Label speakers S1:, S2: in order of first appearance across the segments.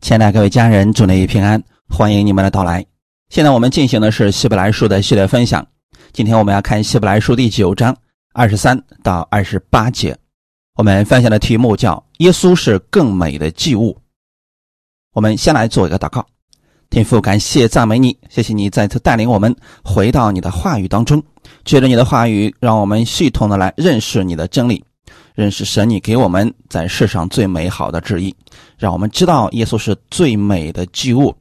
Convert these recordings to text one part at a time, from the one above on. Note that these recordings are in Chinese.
S1: 亲爱的各位家人，祝你平安，欢迎你们的到来。现在我们进行的是希伯来书的系列分享。今天我们要看希伯来书第九章二十三到二十八节。我们分享的题目叫“耶稣是更美的祭物”。我们先来做一个祷告，天父，感谢赞美你，谢谢你再次带领我们回到你的话语当中，借着你的话语，让我们系统的来认识你的真理。认识神，你给我们在世上最美好的旨意，让我们知道耶稣是最美的祭物。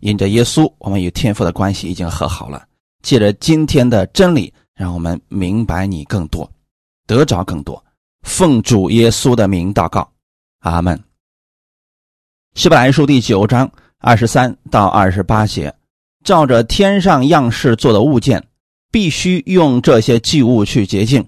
S1: 因着耶稣，我们与天父的关系已经和好了。借着今天的真理，让我们明白你更多，得着更多。奉主耶稣的名祷告，阿门。希伯来书第九章二十三到二十八节，照着天上样式做的物件，必须用这些祭物去洁净。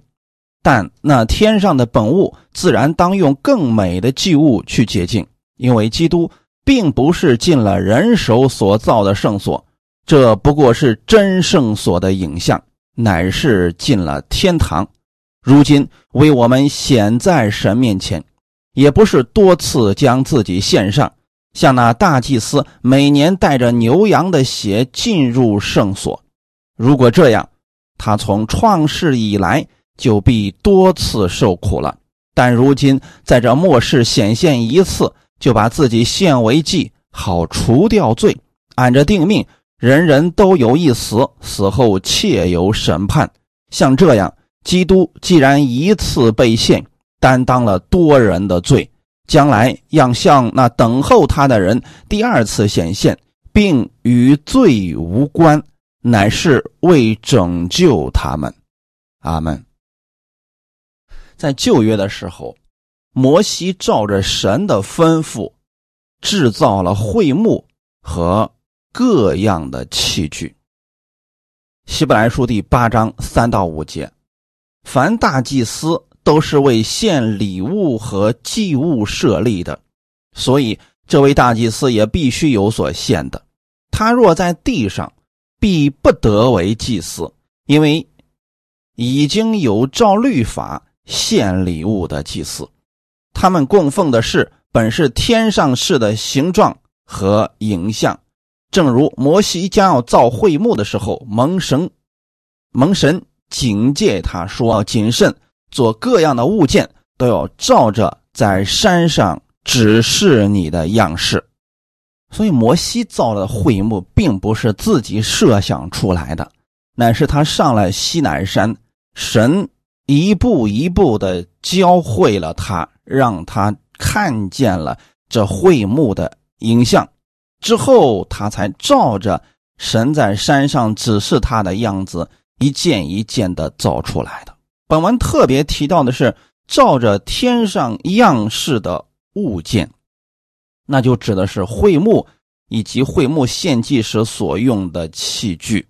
S1: 但那天上的本物自然当用更美的祭物去洁净，因为基督并不是进了人手所造的圣所，这不过是真圣所的影像，乃是进了天堂。如今为我们显在神面前，也不是多次将自己献上，像那大祭司每年带着牛羊的血进入圣所。如果这样，他从创世以来。就必多次受苦了，但如今在这末世显现一次，就把自己献为祭，好除掉罪。按着定命，人人都有一死，死后切有审判。像这样，基督既然一次被献，担当了多人的罪，将来要向那等候他的人第二次显现，并与罪无关，乃是为拯救他们。阿门。在旧约的时候，摩西照着神的吩咐，制造了会幕和各样的器具。希伯来书第八章三到五节，凡大祭司都是为献礼物和祭物设立的，所以这位大祭司也必须有所献的。他若在地上，必不得为祭司，因为已经有照律法。献礼物的祭司，他们供奉的是本是天上事的形状和影像，正如摩西将要造会幕的时候，蒙神蒙神警戒他说：“要谨慎做各样的物件，都要照着在山上指示你的样式。”所以，摩西造的会幕并不是自己设想出来的，乃是他上了西南山，神。一步一步的教会了他，让他看见了这会幕的影像，之后他才照着神在山上指示他的样子，一件一件的造出来的。本文特别提到的是照着天上样式的物件，那就指的是会幕以及会幕献祭时所用的器具，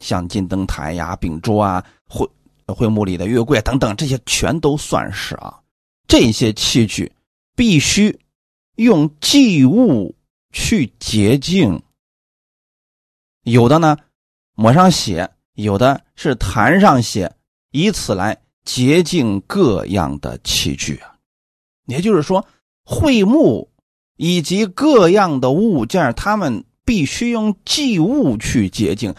S1: 像金灯台呀、饼桌啊、会。会幕里的月柜等等，这些全都算是啊。这些器具必须用祭物去洁净，有的呢抹上血，有的是弹上血，以此来洁净各样的器具啊。也就是说，会幕以及各样的物件，他们必须用祭物去洁净。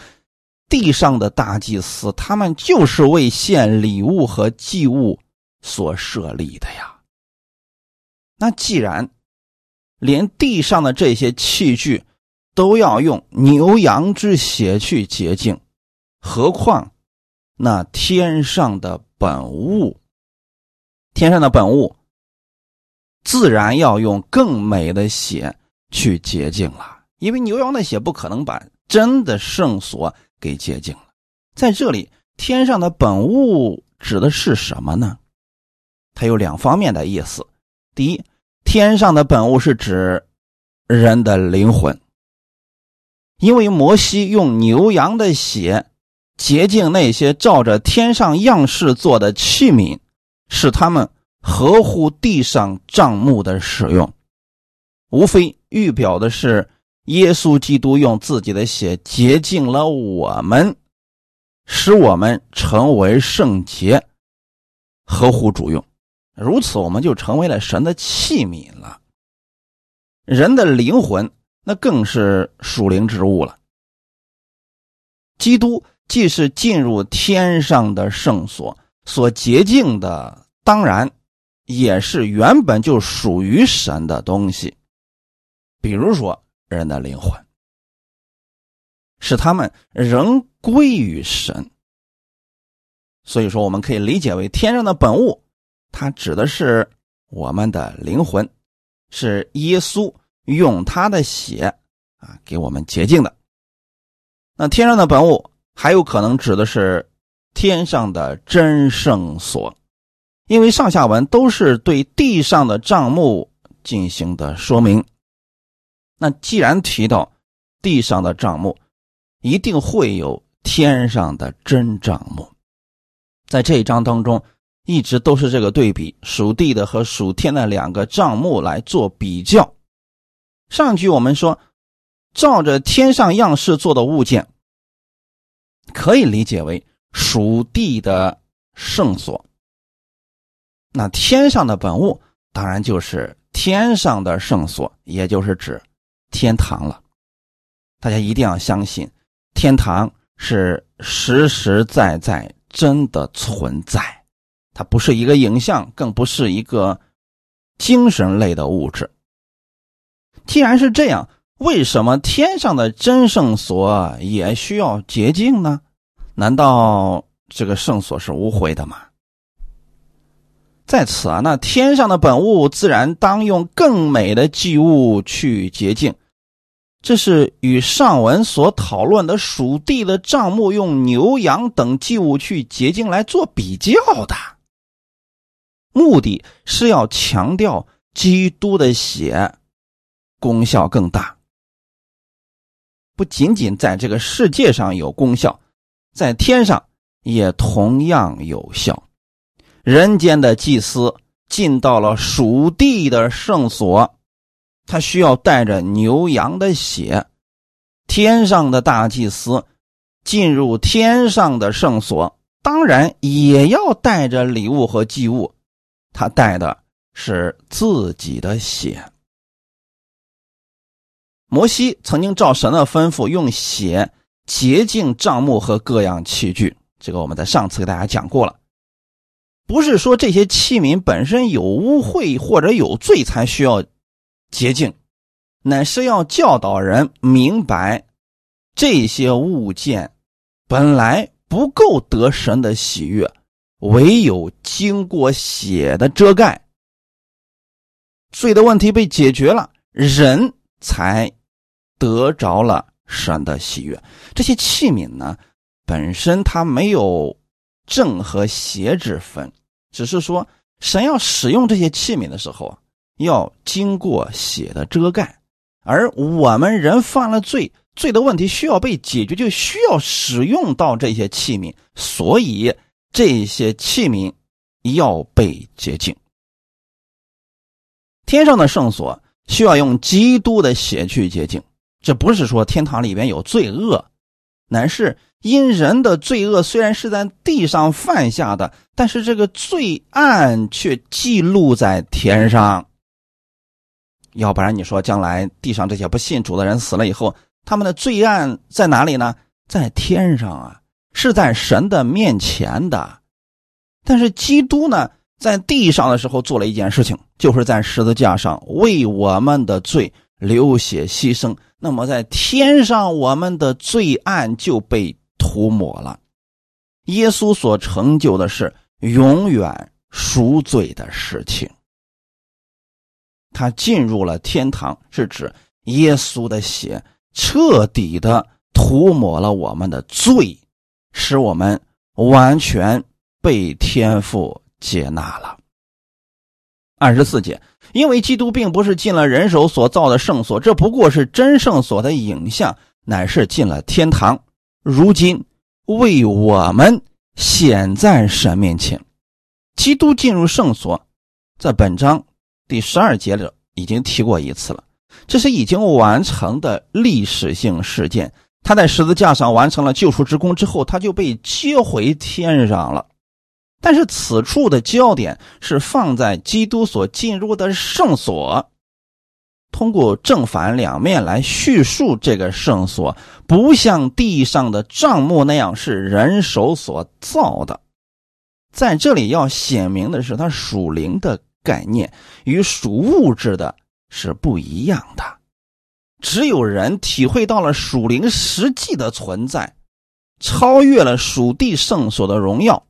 S1: 地上的大祭司，他们就是为献礼物和祭物所设立的呀。那既然连地上的这些器具都要用牛羊之血去洁净，何况那天上的本物？天上的本物自然要用更美的血去洁净了，因为牛羊的血不可能把真的圣所。给洁净了，在这里，天上的本物指的是什么呢？它有两方面的意思。第一，天上的本物是指人的灵魂，因为摩西用牛羊的血洁净那些照着天上样式做的器皿，使他们合乎地上账目的使用，无非预表的是。耶稣基督用自己的血洁净了我们，使我们成为圣洁，合乎主用。如此，我们就成为了神的器皿了。人的灵魂那更是属灵之物了。基督既是进入天上的圣所所洁净的，当然也是原本就属于神的东西，比如说人的灵魂，使他们仍归于神。所以说，我们可以理解为天上的本物，它指的是我们的灵魂，是耶稣用他的血啊给我们洁净的。那天上的本物还有可能指的是天上的真圣所，因为上下文都是对地上的账目进行的说明。那既然提到地上的账目，一定会有天上的真账目。在这一章当中，一直都是这个对比，属地的和属天的两个账目来做比较。上句我们说，照着天上样式做的物件，可以理解为属地的圣所。那天上的本物，当然就是天上的圣所，也就是指天堂了。大家一定要相信，天堂是实实在在。真的存在，它不是一个影像，更不是一个精神类的物质。既然是这样，为什么天上的真圣所也需要洁净呢？难道这个圣所是无悔的吗？在此啊，那天上的本物自然当用更美的祭物去洁净。这是与上文所讨论的属地的账目用牛羊等祭物去洁净来做比较的，目的是要强调基督的血功效更大，不仅仅在这个世界上有功效，在天上也同样有效。人间的祭司进到了属地的圣所。他需要带着牛羊的血，天上的大祭司进入天上的圣所，当然也要带着礼物和祭物。他带的是自己的血。摩西曾经照神的吩咐，用血洁净帐幕和各样器具。这个我们在上次给大家讲过了。不是说这些器皿本身有污秽或者有罪才需要。洁净，乃是要教导人明白，这些物件本来不够得神的喜悦，唯有经过血的遮盖，罪的问题被解决了，人才得着了神的喜悦。这些器皿呢，本身它没有正和邪之分，只是说神要使用这些器皿的时候啊。要经过血的遮盖，而我们人犯了罪，罪的问题需要被解决，就需要使用到这些器皿，所以这些器皿要被洁净。天上的圣所需要用基督的血去洁净，这不是说天堂里边有罪恶，乃是因人的罪恶虽然是在地上犯下的，但是这个罪案却记录在天上。要不然你说将来地上这些不信主的人死了以后，他们的罪案在哪里呢？在天上啊，是在神的面前的。但是基督呢，在地上的时候做了一件事情，就是在十字架上为我们的罪流血牺牲。那么在天上，我们的罪案就被涂抹了。耶稣所成就的是永远赎罪的事情。他进入了天堂，是指耶稣的血彻底的涂抹了我们的罪，使我们完全被天父接纳了。二十四节，因为基督并不是进了人手所造的圣所，这不过是真圣所的影像，乃是进了天堂，如今为我们显在神面前。基督进入圣所，在本章。第十二节里已经提过一次了，这是已经完成的历史性事件。他在十字架上完成了救赎之功之后，他就被接回天上了。但是此处的焦点是放在基督所进入的圣所。通过正反两面来叙述这个圣所，不像地上的帐幕那样是人手所造的。在这里要显明的是，它属灵的概念与属物质的是不一样的。只有人体会到了属灵实际的存在，超越了属地圣所的荣耀，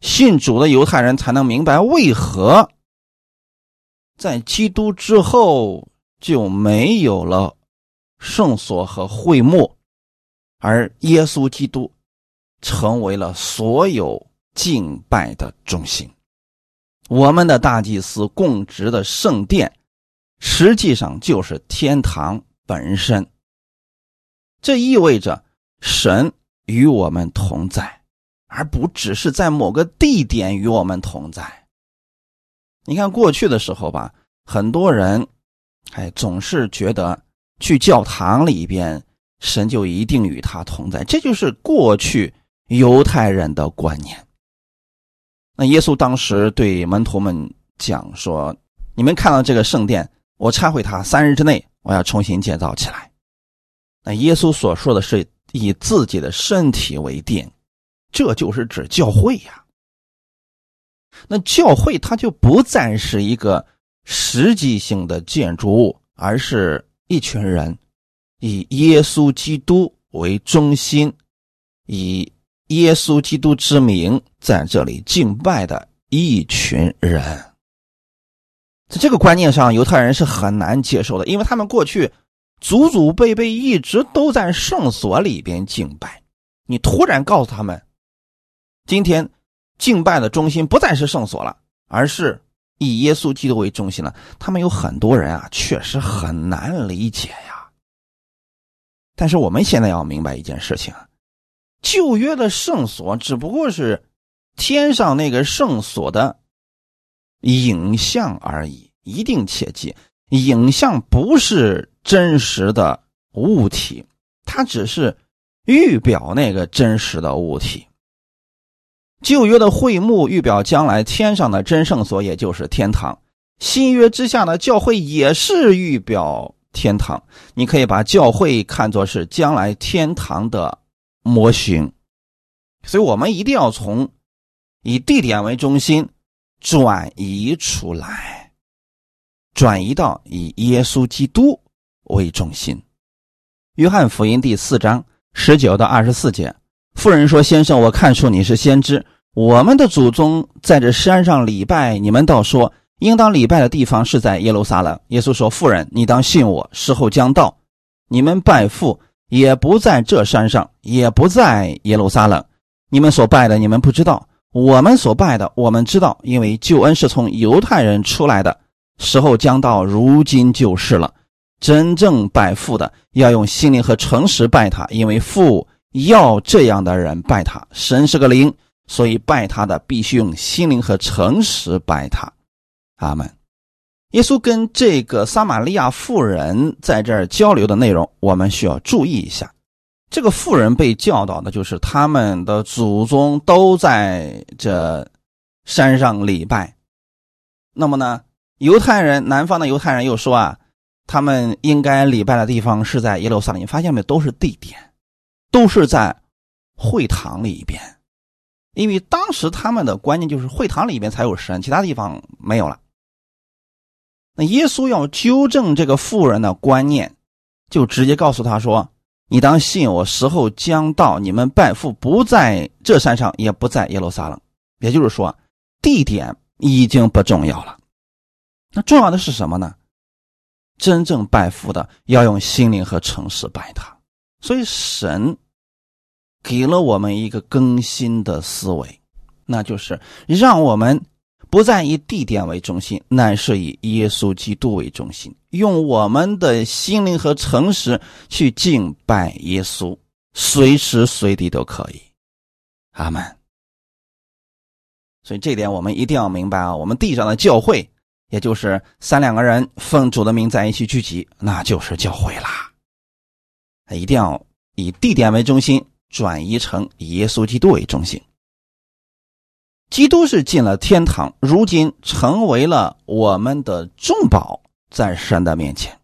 S1: 信主的犹太人才能明白为何在基督之后。就没有了圣所和会幕，而耶稣基督成为了所有敬拜的中心。我们的大祭司供职的圣殿，实际上就是天堂本身。这意味着神与我们同在，而不只是在某个地点与我们同在。你看过去的时候吧，很多人。哎，总是觉得去教堂里边，神就一定与他同在，这就是过去犹太人的观念。那耶稣当时对门徒们讲说：“你们看到这个圣殿，我拆毁它，三日之内我要重新建造起来。”那耶稣所说的是以自己的身体为殿，这就是指教会呀。那教会它就不再是一个。实际性的建筑物，而是一群人以耶稣基督为中心，以耶稣基督之名在这里敬拜的一群人。在这个观念上，犹太人是很难接受的，因为他们过去祖祖辈辈一直都在圣所里边敬拜，你突然告诉他们，今天敬拜的中心不再是圣所了，而是。以耶稣基督为中心了，他们有很多人啊，确实很难理解呀。但是我们现在要明白一件事情，旧约的圣所只不过是天上那个圣所的影像而已，一定切记，影像不是真实的物体，它只是预表那个真实的物体。旧约的会幕预表将来天上的真圣所，也就是天堂；新约之下的教会也是预表天堂。你可以把教会看作是将来天堂的模型。所以，我们一定要从以地点为中心转移出来，转移到以耶稣基督为中心。约翰福音第四章十九到二十四节。妇人说：“先生，我看出你是先知。我们的祖宗在这山上礼拜，你们倒说应当礼拜的地方是在耶路撒冷。”耶稣说：“妇人，你当信我，时候将到，你们拜父也不在这山上，也不在耶路撒冷。你们所拜的，你们不知道；我们所拜的，我们知道，因为救恩是从犹太人出来的。时候将到，如今就是了。真正拜父的，要用心灵和诚实拜他，因为父。”要这样的人拜他，神是个灵，所以拜他的必须用心灵和诚实拜他。阿门。耶稣跟这个撒玛利亚妇人在这儿交流的内容，我们需要注意一下。这个妇人被教导的就是他们的祖宗都在这山上礼拜。那么呢，犹太人南方的犹太人又说啊，他们应该礼拜的地方是在耶路撒冷。你发现没？都是地点。都是在会堂里边，因为当时他们的观念就是会堂里边才有神，其他地方没有了。那耶稣要纠正这个妇人的观念，就直接告诉他说：“你当信我，时候将到，你们拜父不在这山上，也不在耶路撒冷。也就是说，地点已经不重要了。那重要的是什么呢？真正拜父的要用心灵和诚实拜他。所以神。”给了我们一个更新的思维，那就是让我们不再以地点为中心，乃是以耶稣基督为中心，用我们的心灵和诚实去敬拜耶稣，随时随地都可以。阿门。所以这点我们一定要明白啊！我们地上的教会，也就是三两个人奉主的名在一起聚集，那就是教会啦。一定要以地点为中心。转移成以耶稣基督为中心，基督是进了天堂，如今成为了我们的重宝，在神的面前。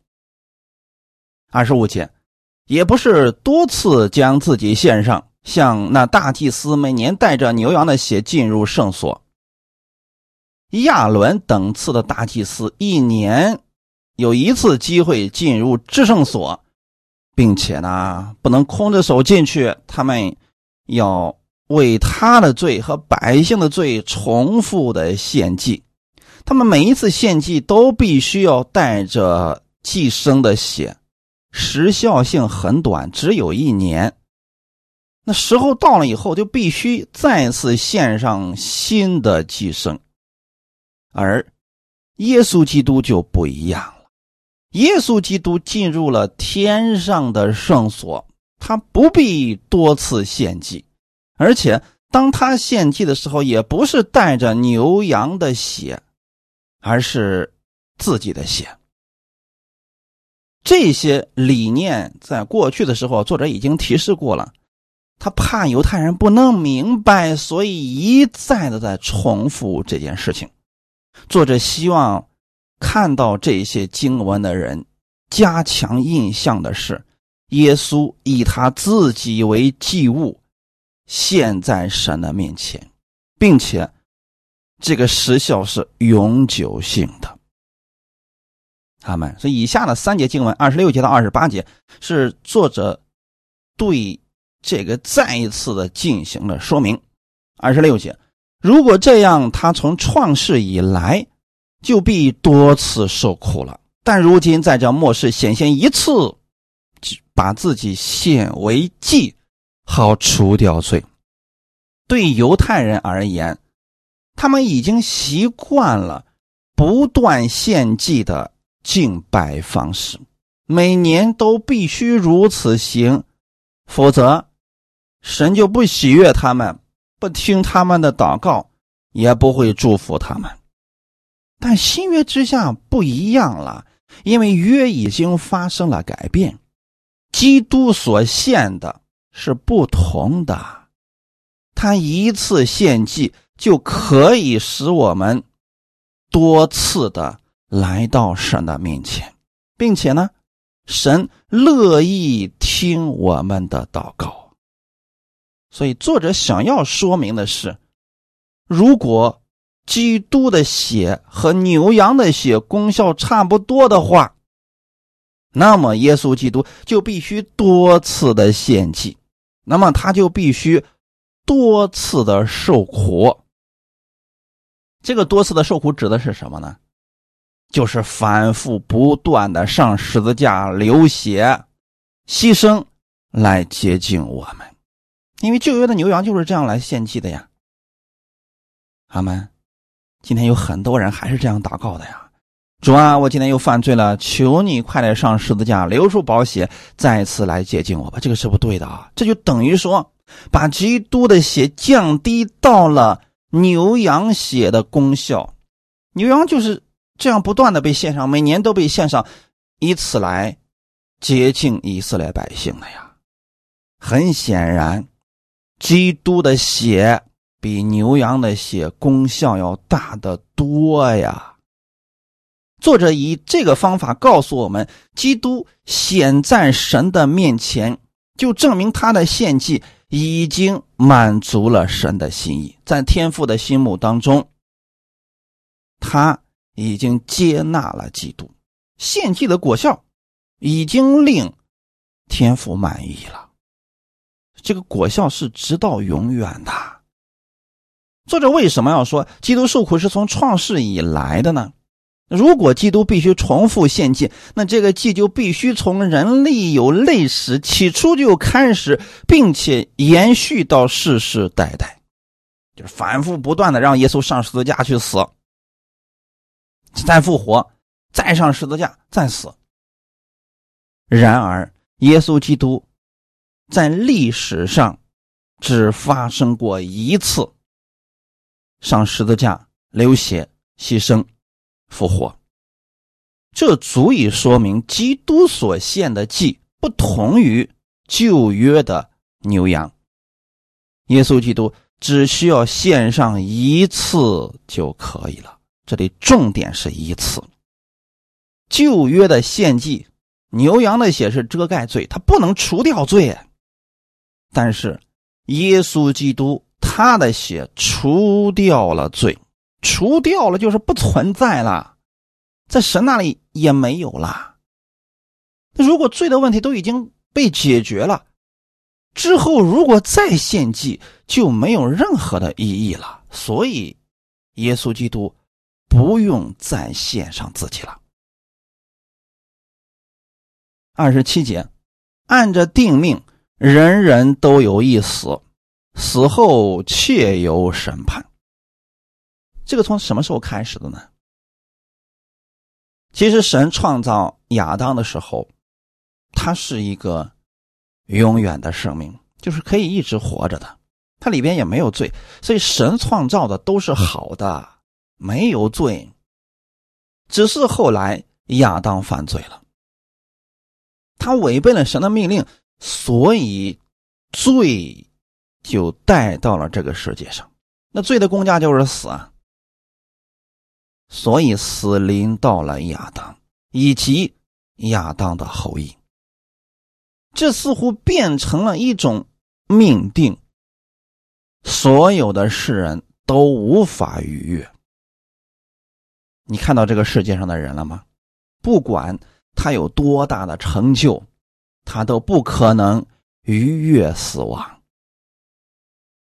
S1: 二十五节，也不是多次将自己献上，像那大祭司每年带着牛羊的血进入圣所。亚伦等次的大祭司一年有一次机会进入至圣所，并且呢不能空着手进去，他们要为他的罪和百姓的罪重复的献祭。他们每一次献祭都必须要带着寄生的血，时效性很短，只有一年。那时候到了以后，就必须再次献上新的寄生。而耶稣基督就不一样了，耶稣基督进入了天上的圣所，他不必多次献祭，而且当他献祭的时候，也不是带着牛羊的血。而是自己的血。这些理念在过去的时候，作者已经提示过了。他怕犹太人不能明白，所以一再的在重复这件事情。作者希望看到这些经文的人加强印象的是，耶稣以他自己为祭物，献在神的面前，并且。这个时效是永久性的，他们所以以下的三节经文，二十六节到二十八节，是作者对这个再一次的进行了说明。二十六节，如果这样，他从创世以来就必多次受苦了，但如今在这末世显现一次，把自己献为祭，好除掉罪。对犹太人而言。他们已经习惯了不断献祭的敬拜方式，每年都必须如此行，否则神就不喜悦他们，不听他们的祷告，也不会祝福他们。但新约之下不一样了，因为约已经发生了改变，基督所献的是不同的，他一次献祭。就可以使我们多次的来到神的面前，并且呢，神乐意听我们的祷告。所以作者想要说明的是，如果基督的血和牛羊的血功效差不多的话，那么耶稣基督就必须多次的献祭，那么他就必须多次的受苦。这个多次的受苦指的是什么呢？就是反复不断的上十字架流血、牺牲来接近我们，因为旧约的牛羊就是这样来献祭的呀。阿门。今天有很多人还是这样祷告的呀。主啊，我今天又犯罪了，求你快点上十字架流出宝血，再次来接近我吧。这个是不对的啊，这就等于说把基督的血降低到了。牛羊血的功效，牛羊就是这样不断的被献上，每年都被献上，以此来接近以色列百姓的呀。很显然，基督的血比牛羊的血功效要大得多呀。作者以这个方法告诉我们，基督显在神的面前，就证明他的献祭。已经满足了神的心意，在天父的心目当中，他已经接纳了基督献祭的果效，已经令天父满意了。这个果效是直到永远的。作者为什么要说基督受苦是从创世以来的呢？如果基督必须重复献祭，那这个祭就必须从人类有历史起初就开始，并且延续到世世代代，就是反复不断的让耶稣上十字架去死，再复活，再上十字架再死。然而，耶稣基督在历史上只发生过一次上十字架流血牺牲。复活，这足以说明基督所献的祭不同于旧约的牛羊。耶稣基督只需要献上一次就可以了。这里重点是一次。旧约的献祭牛羊的血是遮盖罪，它不能除掉罪。但是耶稣基督他的血除掉了罪，除掉了就是不存在了，在神那里也没有了。如果罪的问题都已经被解决了，之后如果再献祭，就没有任何的意义了。所以，耶稣基督不用再献上自己了。二十七节，按着定命，人人都有一死，死后切有审判。这个从什么时候开始的呢？其实神创造亚当的时候，他是一个永远的生命，就是可以一直活着的，他里边也没有罪，所以神创造的都是好的，没有罪。只是后来亚当犯罪了。他违背了神的命令，所以罪就带到了这个世界上。那罪的公价就是死啊！所以死临到了亚当以及亚当的后裔。这似乎变成了一种命定，所有的世人都无法逾越。你看到这个世界上的人了吗？不管。他有多大的成就，他都不可能逾越死亡。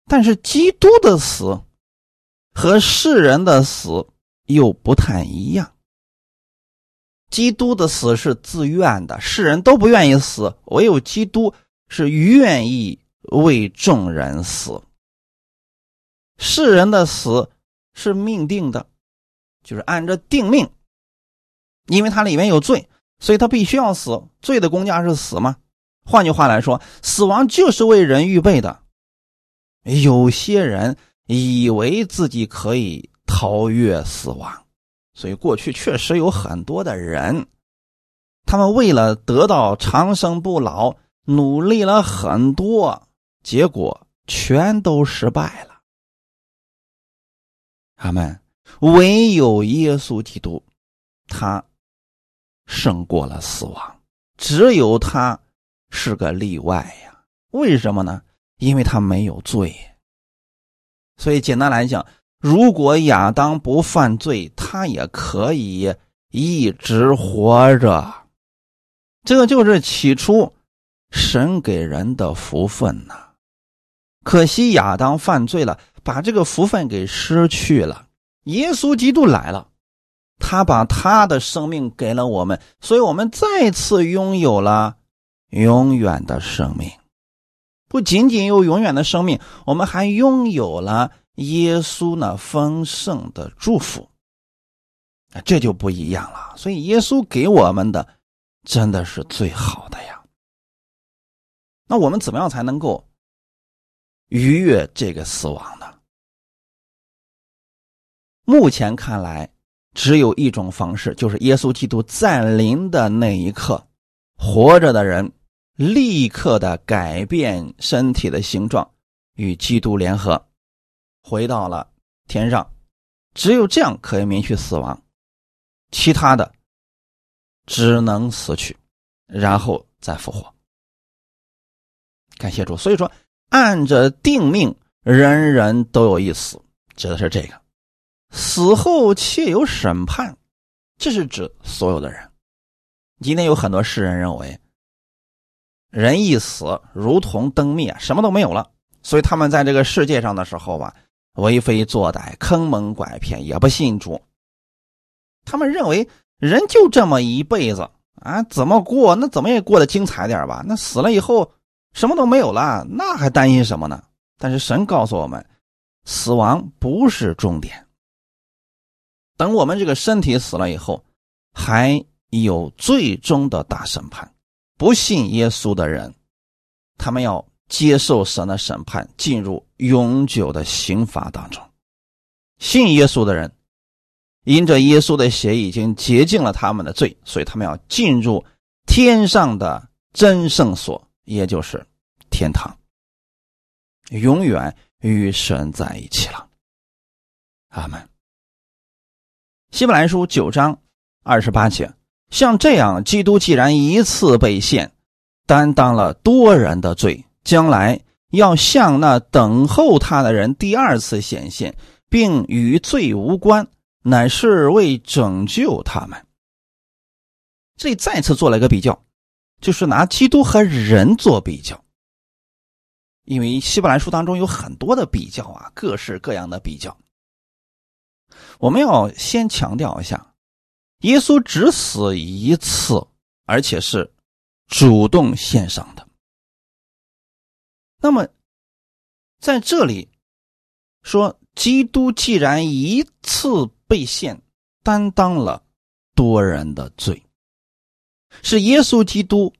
S1: 但是基督的死和世人的死又不太一样。基督的死是自愿的，世人都不愿意死，唯有基督是愿意为众人死。世人的死是命定的，就是按着定命，因为它里面有罪。所以他必须要死，罪的公价是死吗？换句话来说，死亡就是为人预备的。有些人以为自己可以超越死亡，所以过去确实有很多的人，他们为了得到长生不老，努力了很多，结果全都失败了。他们唯有耶稣基督，他。胜过了死亡，只有他是个例外呀？为什么呢？因为他没有罪。所以简单来讲，如果亚当不犯罪，他也可以一直活着。这个就是起初神给人的福分呐。可惜亚当犯罪了，把这个福分给失去了。耶稣基督来了。他把他的生命给了我们，所以我们再次拥有了永远的生命。不仅仅有永远的生命，我们还拥有了耶稣那丰盛的祝福。啊，这就不一样了。所以耶稣给我们的真的是最好的呀。那我们怎么样才能够逾越这个死亡呢？目前看来。只有一种方式，就是耶稣基督降临的那一刻，活着的人立刻的改变身体的形状，与基督联合，回到了天上。只有这样可以免去死亡，其他的只能死去，然后再复活。感谢主。所以说，按着定命，人人都有一死，指的是这个。死后且有审判，这是指所有的人。今天有很多世人认为，人一死如同灯灭，什么都没有了。所以他们在这个世界上的时候吧，为非作歹、坑蒙拐骗，也不信主。他们认为人就这么一辈子啊，怎么过那怎么也过得精彩点吧？那死了以后什么都没有了，那还担心什么呢？但是神告诉我们，死亡不是终点。等我们这个身体死了以后，还有最终的大审判。不信耶稣的人，他们要接受神的审判，进入永久的刑罚当中。信耶稣的人，因着耶稣的血已经洁净了他们的罪，所以他们要进入天上的真圣所，也就是天堂，永远与神在一起了。阿门。希伯来书九章二十八节，像这样，基督既然一次被献，担当了多人的罪，将来要向那等候他的人第二次显现，并与罪无关，乃是为拯救他们。这里再次做了一个比较，就是拿基督和人做比较。因为希伯来书当中有很多的比较啊，各式各样的比较。我们要先强调一下，耶稣只死一次，而且是。主动献上的。那么，在这里说，基督既然一次被献，担当了多人的罪，是耶稣基督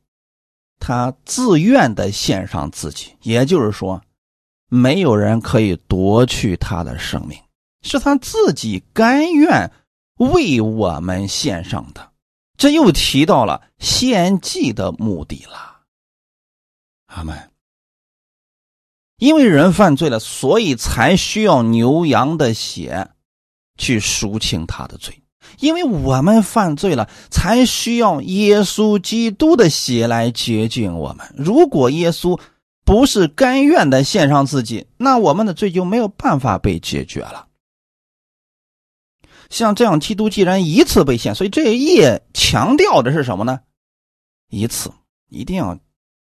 S1: 他自愿的献上自己，也就是说，没有人可以夺去他的生命，是他自己甘愿为我们献上的。这又提到了献祭的目的了，阿门。因为人犯罪了，所以才需要牛羊的血去赎清他的罪；因为我们犯罪了，才需要耶稣基督的血来洁净我们。如果耶稣不是甘愿的献上自己，那我们的罪就没有办法被解决了。像这样，基督既然一次被献，所以这一页强调的是什么呢？一次，一定要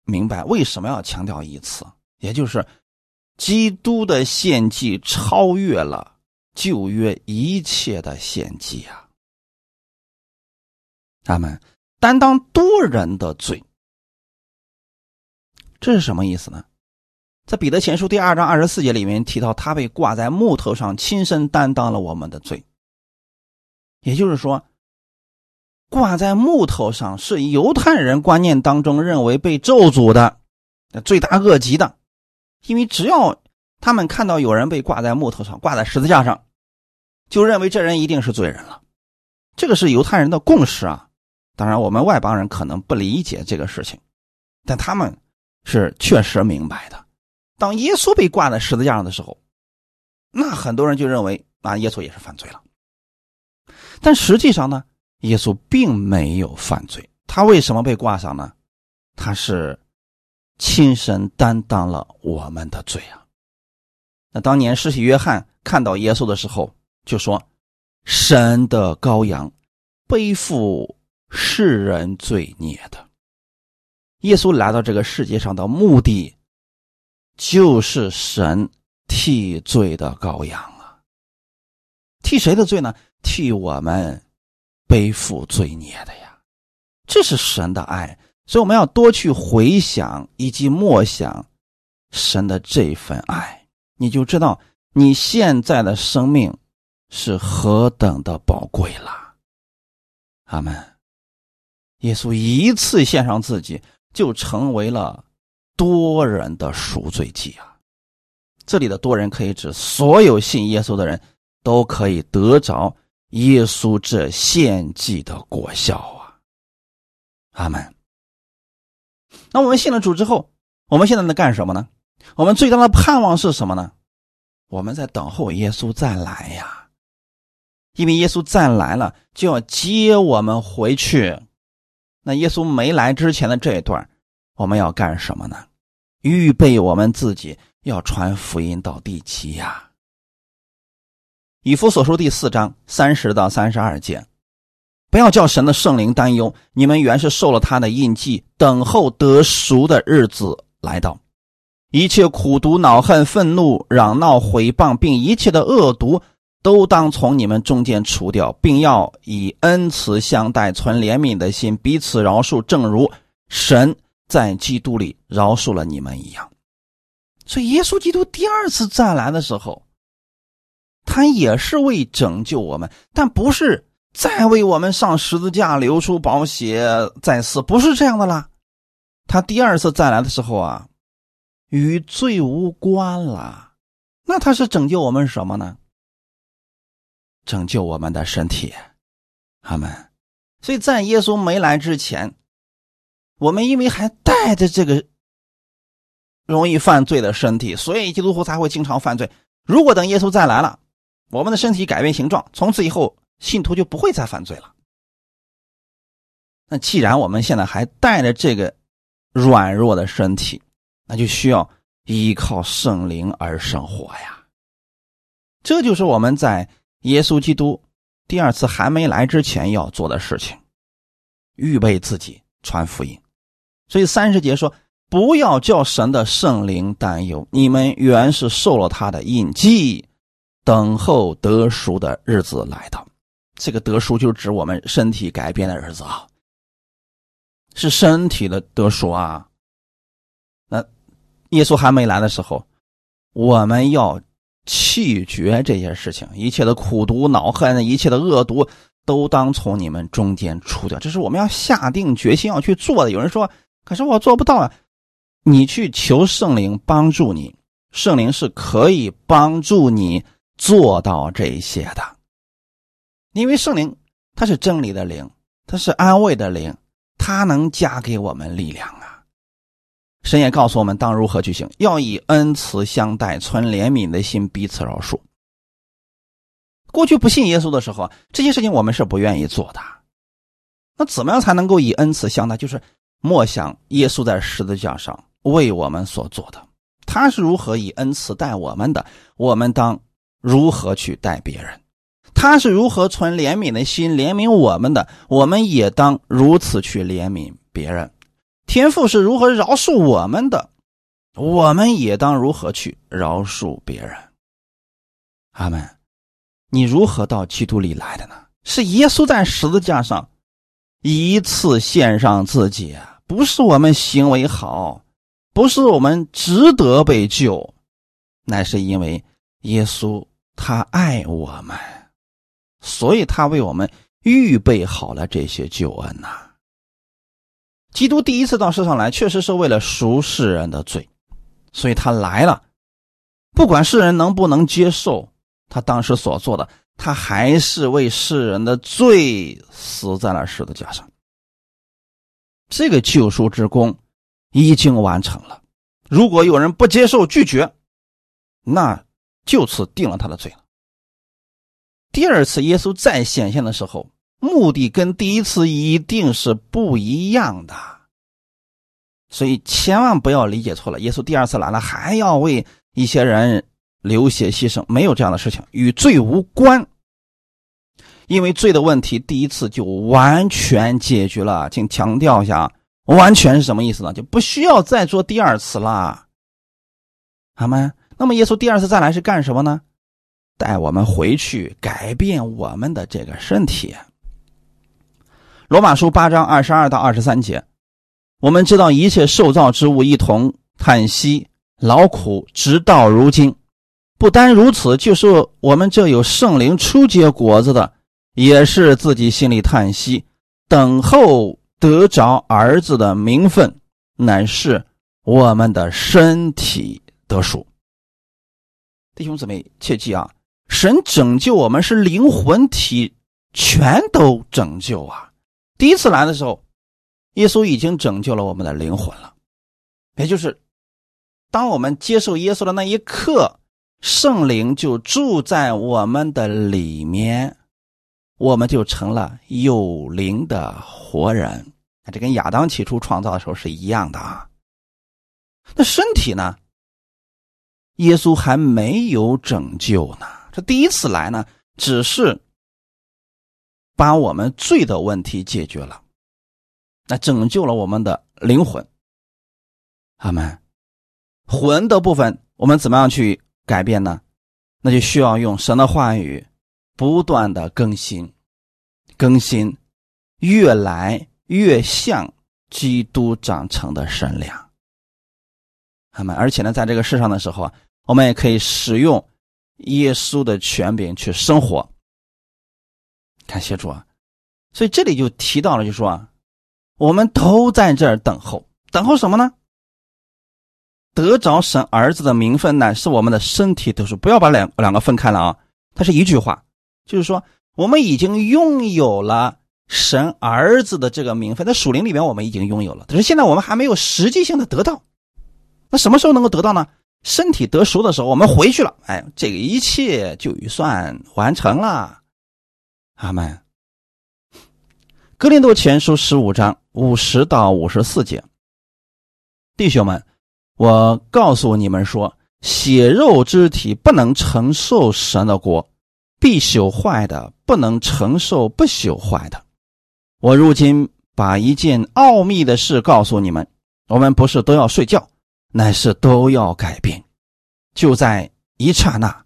S1: 明白为什么要强调一次，也就是基督的献祭超越了旧约一切的献祭啊！他们担当多人的罪，这是什么意思呢？在彼得前书第二章二十四节里面提到，他被挂在木头上，亲身担当了我们的罪。也就是说，挂在木头上是犹太人观念当中认为被咒诅的、罪大恶极的，因为只要他们看到有人被挂在木头上、挂在十字架上，就认为这人一定是罪人了。这个是犹太人的共识啊。当然，我们外邦人可能不理解这个事情，但他们是确实明白的。当耶稣被挂在十字架上的时候，那很多人就认为啊，耶稣也是犯罪了。但实际上呢，耶稣并没有犯罪。他为什么被挂上呢？他是亲身担当了我们的罪啊。那当年施洗约翰看到耶稣的时候，就说：“神的羔羊，背负世人罪孽的。”耶稣来到这个世界上的目的，就是神替罪的羔羊啊。替谁的罪呢？替我们背负罪孽的呀，这是神的爱，所以我们要多去回想以及默想神的这份爱，你就知道你现在的生命是何等的宝贵了。阿门。耶稣一次献上自己，就成为了多人的赎罪祭啊！这里的多人可以指所有信耶稣的人都可以得着。耶稣这献祭的果效啊，阿门。那我们信了主之后，我们现在在干什么呢？我们最大的盼望是什么呢？我们在等候耶稣再来呀，因为耶稣再来了，就要接我们回去。那耶稣没来之前的这一段，我们要干什么呢？预备我们自己，要传福音到地极呀。以弗所书第四章三十到三十二节，不要叫神的圣灵担忧，你们原是受了他的印记，等候得赎的日子来到。一切苦毒、恼恨、愤怒、嚷闹、毁谤，并一切的恶毒，都当从你们中间除掉，并要以恩慈相待，存怜悯的心，彼此饶恕，正如神在基督里饶恕了你们一样。所以，耶稣基督第二次再来的时候。他也是为拯救我们，但不是再为我们上十字架流出宝血再死，不是这样的啦。他第二次再来的时候啊，与罪无关了。那他是拯救我们什么呢？拯救我们的身体，阿门。所以在耶稣没来之前，我们因为还带着这个容易犯罪的身体，所以基督徒才会经常犯罪。如果等耶稣再来了，我们的身体改变形状，从此以后信徒就不会再犯罪了。那既然我们现在还带着这个软弱的身体，那就需要依靠圣灵而生活呀。这就是我们在耶稣基督第二次还没来之前要做的事情，预备自己传福音。所以三十节说：“不要叫神的圣灵担忧，你们原是受了他的印记，等候得赎的日子来到。”这个得赎就是指我们身体改变的日子啊，是身体的得赎啊。那耶稣还没来的时候，我们要。弃绝这些事情，一切的苦毒、恼恨、一切的恶毒，都当从你们中间除掉。这是我们要下定决心要去做的。有人说：“可是我做不到啊！”你去求圣灵帮助你，圣灵是可以帮助你做到这些的，因为圣灵它是真理的灵，它是安慰的灵，它能加给我们力量啊。神也告诉我们当如何去行，要以恩慈相待，存怜悯的心，彼此饶恕。过去不信耶稣的时候，这些事情我们是不愿意做的。那怎么样才能够以恩慈相待？就是默想耶稣在十字架上为我们所做的，他是如何以恩慈待我们的，我们当如何去待别人？他是如何存怜悯的心怜悯我们的，我们也当如此去怜悯别人。天父是如何饶恕我们的，我们也当如何去饶恕别人。阿门。你如何到基督里来的呢？是耶稣在十字架上一次献上自己，不是我们行为好，不是我们值得被救，乃是因为耶稣他爱我们，所以他为我们预备好了这些救恩呐。基督第一次到世上来，确实是为了赎世人的罪，所以他来了。不管世人能不能接受他当时所做的，他还是为世人的罪死在了十字架上。这个救赎之功已经完成了。如果有人不接受、拒绝，那就此定了他的罪了。第二次耶稣再显现的时候。目的跟第一次一定是不一样的，所以千万不要理解错了。耶稣第二次来了，还要为一些人流血牺牲，没有这样的事情，与罪无关。因为罪的问题，第一次就完全解决了。请强调一下，完全是什么意思呢？就不需要再做第二次了，好吗？那么耶稣第二次再来是干什么呢？带我们回去改变我们的这个身体。罗马书八章二十二到二十三节，我们知道一切受造之物一同叹息劳苦，直到如今。不单如此，就是我们这有圣灵初结果子的，也是自己心里叹息，等候得着儿子的名分，乃是我们的身体得赎。弟兄姊妹，切记啊！神拯救我们是灵魂体全都拯救啊！第一次来的时候，耶稣已经拯救了我们的灵魂了，也就是当我们接受耶稣的那一刻，圣灵就住在我们的里面，我们就成了有灵的活人。这跟亚当起初创造的时候是一样的啊。那身体呢？耶稣还没有拯救呢，这第一次来呢，只是。把我们罪的问题解决了，那拯救了我们的灵魂。阿门。魂的部分，我们怎么样去改变呢？那就需要用神的话语不断的更新，更新，越来越像基督长成的神量。阿门。而且呢，在这个世上的时候啊，我们也可以使用耶稣的权柄去生活。感谢主啊！所以这里就提到了，就说啊，我们都在这儿等候，等候什么呢？得着神儿子的名分呢，是我们的身体都是不要把两两个分开了啊！它是一句话，就是说我们已经拥有了神儿子的这个名分，在属灵里面我们已经拥有了，但是现在我们还没有实际性的得到。那什么时候能够得到呢？身体得熟的时候，我们回去了，哎，这个一切就算完成了。阿门。格林多前书十五章五十到五十四节，弟兄们，我告诉你们说，血肉之体不能承受神的国，必朽坏的不能承受不朽坏的。我如今把一件奥秘的事告诉你们：我们不是都要睡觉，乃是都要改变。就在一刹那、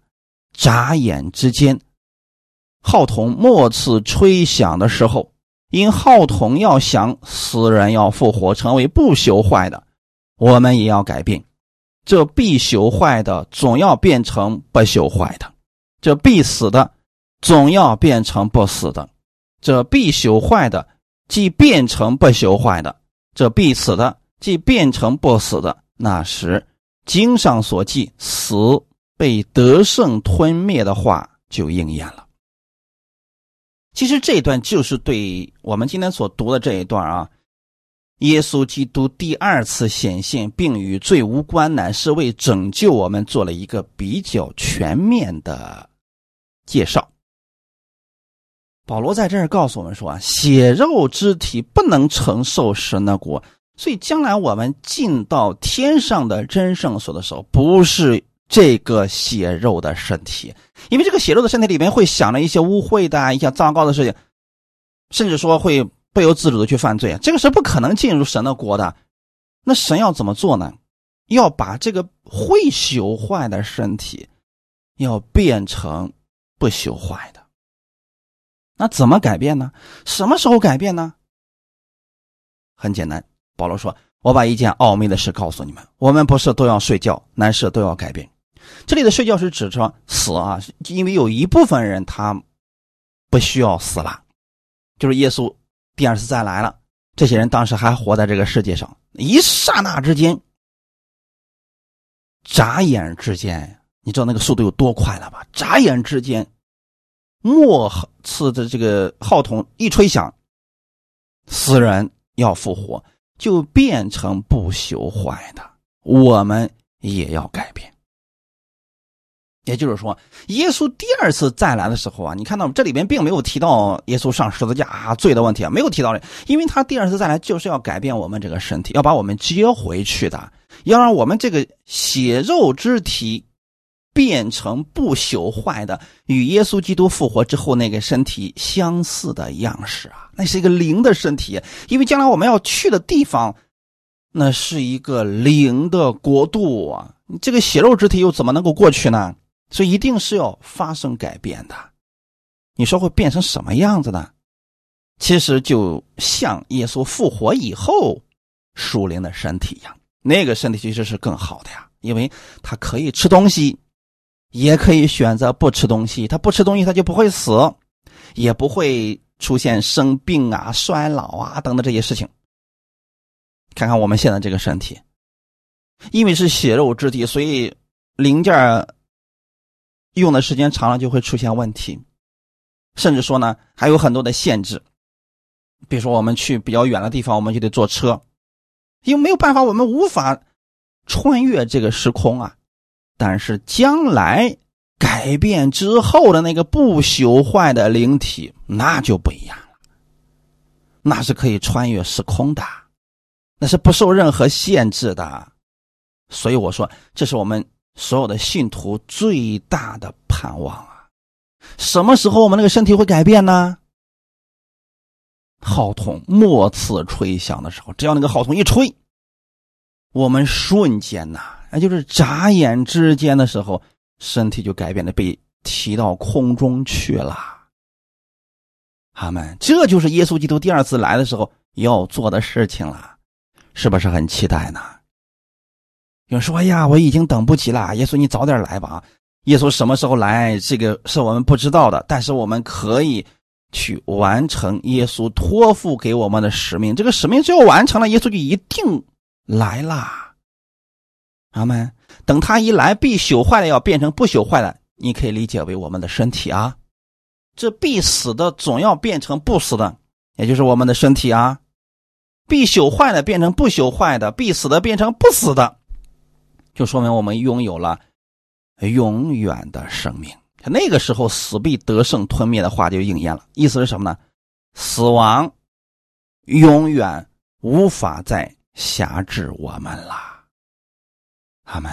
S1: 眨眼之间，号筒末次吹响的时候。因号筒要响，死人要复活，成为不朽坏的，我们也要改变。这必朽坏的总要变成不朽坏的；这必死的总要变成不死的；这必朽坏的既变成不朽坏的，这必死的既变成不死的。那时经上所记死被得胜吞灭的话就应验了。其实这一段就是对我们今天所读的这一段啊，耶稣基督第二次显现并与罪无关，乃是为拯救我们做了一个比较全面的介绍。保罗在这儿告诉我们说啊，血肉之体不能承受神的国，所以将来我们进到天上的真圣所的时候，不是。这个血肉的身体，因为这个血肉的身体里面会想着一些污秽的、一些糟糕的事情，甚至说会不由自主的去犯罪，这个是不可能进入神的国的。那神要怎么做呢？要把这个会朽坏的身体，要变成不朽坏的。那怎么改变呢？什么时候改变呢？很简单，保罗说：“我把一件奥秘的事告诉你们，我们不是都要睡觉，乃是都要改变。”这里的睡觉是指着死啊，因为有一部分人他不需要死了，就是耶稣第二次再来了，这些人当时还活在这个世界上，一刹那之间，眨眼之间，你知道那个速度有多快了吧？眨眼之间，末次的这个号筒一吹响，死人要复活，就变成不朽坏的，我们也要改变。也就是说，耶稣第二次再来的时候啊，你看到这里边并没有提到耶稣上十字架啊罪的问题啊，没有提到的，因为他第二次再来就是要改变我们这个身体，要把我们接回去的，要让我们这个血肉之体变成不朽坏的，与耶稣基督复活之后那个身体相似的样式啊，那是一个灵的身体，因为将来我们要去的地方，那是一个灵的国度啊，你这个血肉之体又怎么能够过去呢？所以一定是要发生改变的，你说会变成什么样子呢？其实就像耶稣复活以后属灵的身体一样，那个身体其实是更好的呀，因为他可以吃东西，也可以选择不吃东西。他不吃东西，他就不会死，也不会出现生病啊、衰老啊等等这些事情。看看我们现在这个身体，因为是血肉之体，所以零件。用的时间长了就会出现问题，甚至说呢还有很多的限制。比如说我们去比较远的地方，我们就得坐车，因为没有办法，我们无法穿越这个时空啊。但是将来改变之后的那个不朽坏的灵体，那就不一样了，那是可以穿越时空的，那是不受任何限制的。所以我说，这是我们。所有的信徒最大的盼望啊，什么时候我们那个身体会改变呢？号筒末次吹响的时候，只要那个号筒一吹，我们瞬间呐，那就是眨眼之间的时候，身体就改变了，被提到空中去了。阿门！这就是耶稣基督第二次来的时候要做的事情了，是不是很期待呢？有人说：“哎呀，我已经等不及了，耶稣，你早点来吧！耶稣什么时候来，这个是我们不知道的，但是我们可以去完成耶稣托付给我们的使命。这个使命只要完成了，耶稣就一定来啦。阿门。等他一来，必朽坏的要变成不朽坏的，你可以理解为我们的身体啊。这必死的总要变成不死的，也就是我们的身体啊。必朽坏的变成不朽坏的，必死的变成不死的。”就说明我们拥有了永远的生命。那个时候，死必得胜吞灭的话就应验了。意思是什么呢？死亡永远无法再辖制我们了。阿门。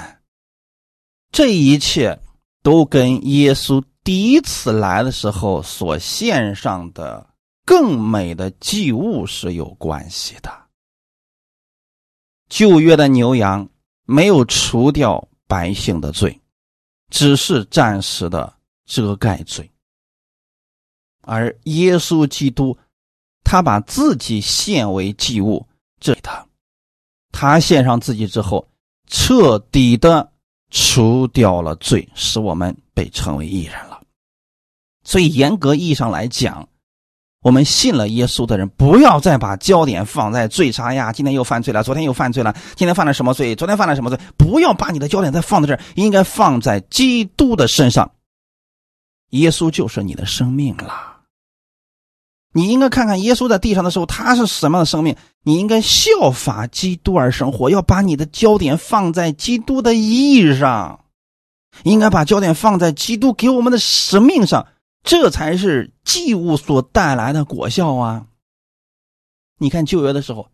S1: 这一切都跟耶稣第一次来的时候所献上的更美的祭物是有关系的。旧约的牛羊没有除掉百姓的罪，只是暂时的遮盖罪。而耶稣基督，他把自己献为祭物，这他，他献上自己之后，彻底的除掉了罪，使我们被称为义人了。所以严格意义上来讲，我们信了耶稣的人，不要再把焦点放在罪差呀，今天又犯罪了，昨天又犯罪了，今天犯了什么罪？昨天犯了什么罪？不要把你的焦点再放在这儿，应该放在基督的身上。耶稣就是你的生命了。你应该看看耶稣在地上的时候，他是什么样的生命？你应该效法基督而生活，要把你的焦点放在基督的意义上，应该把焦点放在基督给我们的使命上，这才是祭物所带来的果效啊！你看旧约的时候，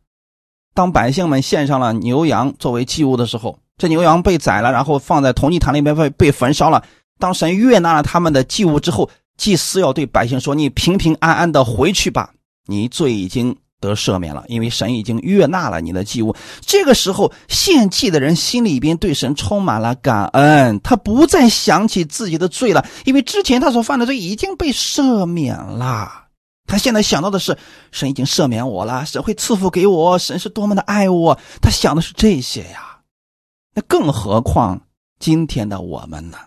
S1: 当百姓们献上了牛羊作为祭物的时候，这牛羊被宰了，然后放在铜祭坛里面被被焚烧了。当神悦纳了他们的祭物之后，祭司要对百姓说：“你平平安安的回去吧，你罪已经得赦免了，因为神已经悦纳了你的祭物。”这个时候，献祭的人心里边对神充满了感恩，他不再想起自己的罪了，因为之前他所犯的罪已经被赦免了。他现在想到的是，神已经赦免我了，神会赐福给我，神是多么的爱我。他想的是这些呀。那更何况今天的我们呢？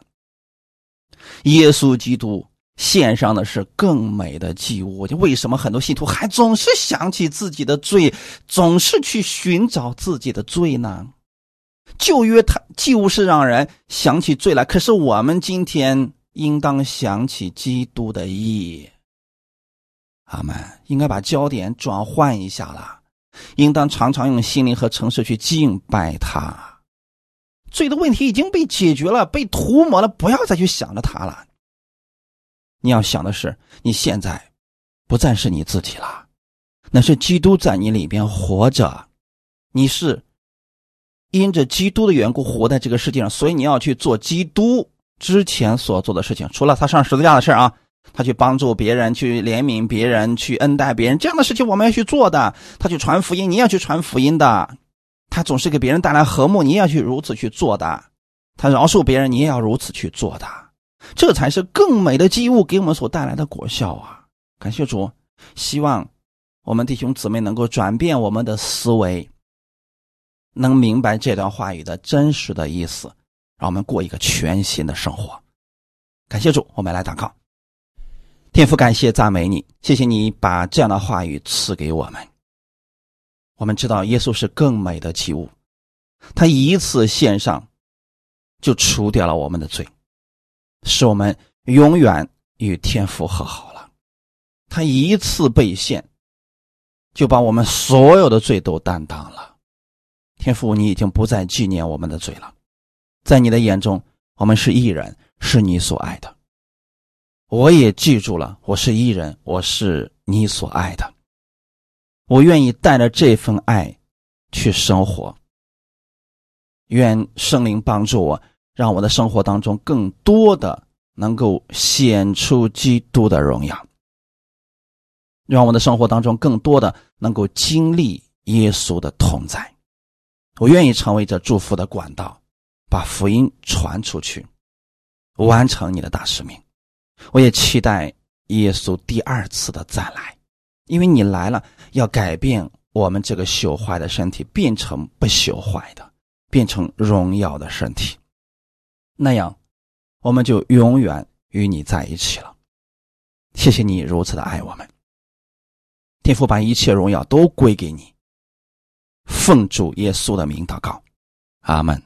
S1: 耶稣基督。献上的是更美的祭物，就为什么很多信徒还总是想起自己的罪，总是去寻找自己的罪呢？旧约他祭物是让人想起罪来，可是我们今天应当想起基督的义。阿门！应该把焦点转换一下了，应当常常用心灵和诚实去敬拜他。罪的问题已经被解决了，被涂抹了，不要再去想着他了。你要想的是，你现在不再是你自己了，那是基督在你里边活着，你是因着基督的缘故活在这个世界上，所以你要去做基督之前所做的事情。除了他上十字架的事啊，他去帮助别人，去怜悯别人，去恩待别人，这样的事情我们要去做的。他去传福音，你要去传福音的。他总是给别人带来和睦，你也要去如此去做的。他饶恕别人，你也要如此去做的。这才是更美的祭物给我们所带来的果效啊！感谢主，希望我们弟兄姊妹能够转变我们的思维，能明白这段话语的真实的意思，让我们过一个全新的生活。感谢主，我们来祷告。天父，感谢赞美你，谢谢你把这样的话语赐给我们。我们知道耶稣是更美的祭物，他一次献上就除掉了我们的罪。使我们永远与天父和好了。他一次被献，就把我们所有的罪都担当了。天父，你已经不再纪念我们的罪了，在你的眼中，我们是义人，是你所爱的。我也记住了，我是义人，我是你所爱的。我愿意带着这份爱去生活。愿圣灵帮助我。让我的生活当中更多的能够显出基督的荣耀，让我的生活当中更多的能够经历耶稣的同在。我愿意成为这祝福的管道，把福音传出去，完成你的大使命。我也期待耶稣第二次的再来，因为你来了，要改变我们这个朽坏的身体，变成不朽坏的，变成荣耀的身体。那样，我们就永远与你在一起了。谢谢你如此的爱我们，天父把一切荣耀都归给你。奉主耶稣的名祷告，阿门。